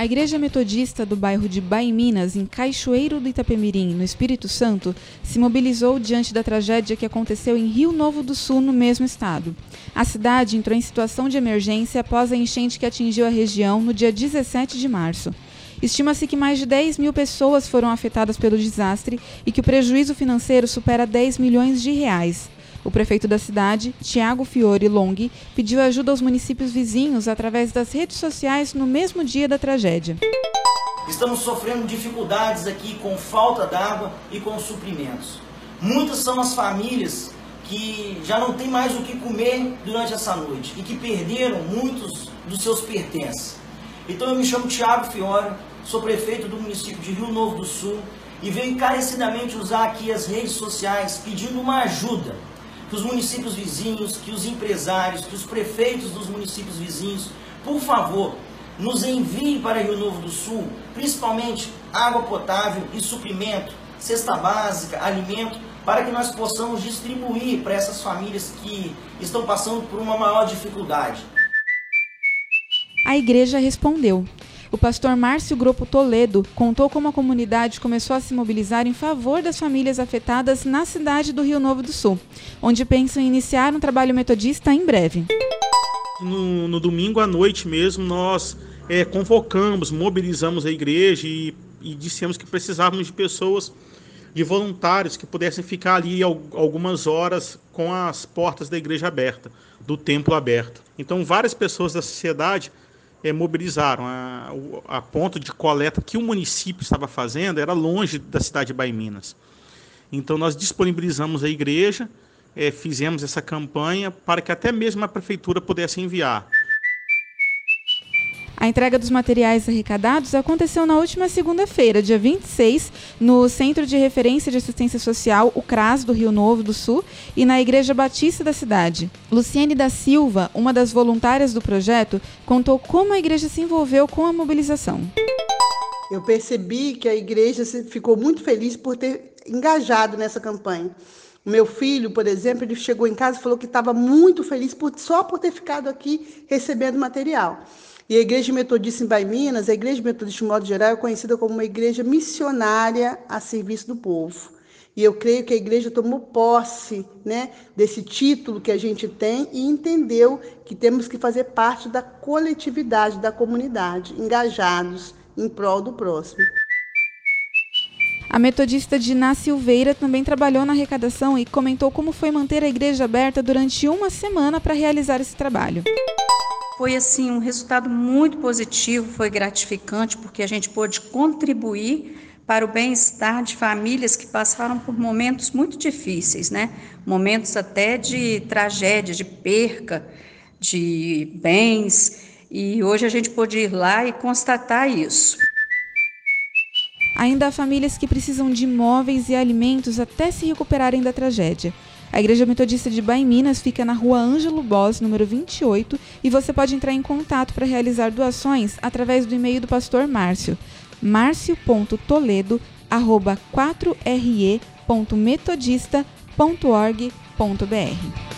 A Igreja Metodista do bairro de Baiminas, em Cachoeiro do Itapemirim, no Espírito Santo, se mobilizou diante da tragédia que aconteceu em Rio Novo do Sul, no mesmo estado. A cidade entrou em situação de emergência após a enchente que atingiu a região no dia 17 de março. Estima-se que mais de 10 mil pessoas foram afetadas pelo desastre e que o prejuízo financeiro supera 10 milhões de reais. O prefeito da cidade, Tiago Fiore Long, pediu ajuda aos municípios vizinhos através das redes sociais no mesmo dia da tragédia. Estamos sofrendo dificuldades aqui com falta d'água e com suprimentos. Muitas são as famílias que já não têm mais o que comer durante essa noite e que perderam muitos dos seus pertences. Então eu me chamo Tiago Fiore, sou prefeito do município de Rio Novo do Sul e venho encarecidamente usar aqui as redes sociais pedindo uma ajuda que os municípios vizinhos, que os empresários, que os prefeitos dos municípios vizinhos, por favor, nos enviem para Rio Novo do Sul, principalmente água potável e suprimento, cesta básica, alimento, para que nós possamos distribuir para essas famílias que estão passando por uma maior dificuldade. A igreja respondeu: o pastor Márcio Grupo Toledo contou como a comunidade começou a se mobilizar em favor das famílias afetadas na cidade do Rio Novo do Sul, onde pensam em iniciar um trabalho metodista em breve. No, no domingo à noite mesmo, nós é, convocamos, mobilizamos a igreja e, e dissemos que precisávamos de pessoas, de voluntários que pudessem ficar ali algumas horas com as portas da igreja aberta, do templo aberto. Então, várias pessoas da sociedade é, mobilizaram. A, a ponto de coleta que o município estava fazendo era longe da cidade de Baiminas. Então nós disponibilizamos a igreja, é, fizemos essa campanha para que até mesmo a prefeitura pudesse enviar. A entrega dos materiais arrecadados aconteceu na última segunda-feira, dia 26, no Centro de Referência de Assistência Social, o CRAS do Rio Novo do Sul, e na Igreja Batista da cidade. Luciene da Silva, uma das voluntárias do projeto, contou como a igreja se envolveu com a mobilização. Eu percebi que a igreja ficou muito feliz por ter engajado nessa campanha. O meu filho, por exemplo, ele chegou em casa e falou que estava muito feliz por, só por ter ficado aqui recebendo material. E a Igreja Metodista em Baiminas, a Igreja Metodista, de modo geral, é conhecida como uma igreja missionária a serviço do povo. E eu creio que a igreja tomou posse né, desse título que a gente tem e entendeu que temos que fazer parte da coletividade, da comunidade, engajados em prol do próximo. A metodista Diná Silveira também trabalhou na arrecadação e comentou como foi manter a igreja aberta durante uma semana para realizar esse trabalho. Foi assim um resultado muito positivo, foi gratificante porque a gente pôde contribuir para o bem-estar de famílias que passaram por momentos muito difíceis, né? Momentos até de tragédia, de perca de bens, e hoje a gente pôde ir lá e constatar isso. Ainda há famílias que precisam de móveis e alimentos até se recuperarem da tragédia. A Igreja Metodista de Baiminas fica na rua Ângelo Bos, número 28, e você pode entrar em contato para realizar doações através do e-mail do pastor Márcio, márcio.toledo.4re.metodista.org.br.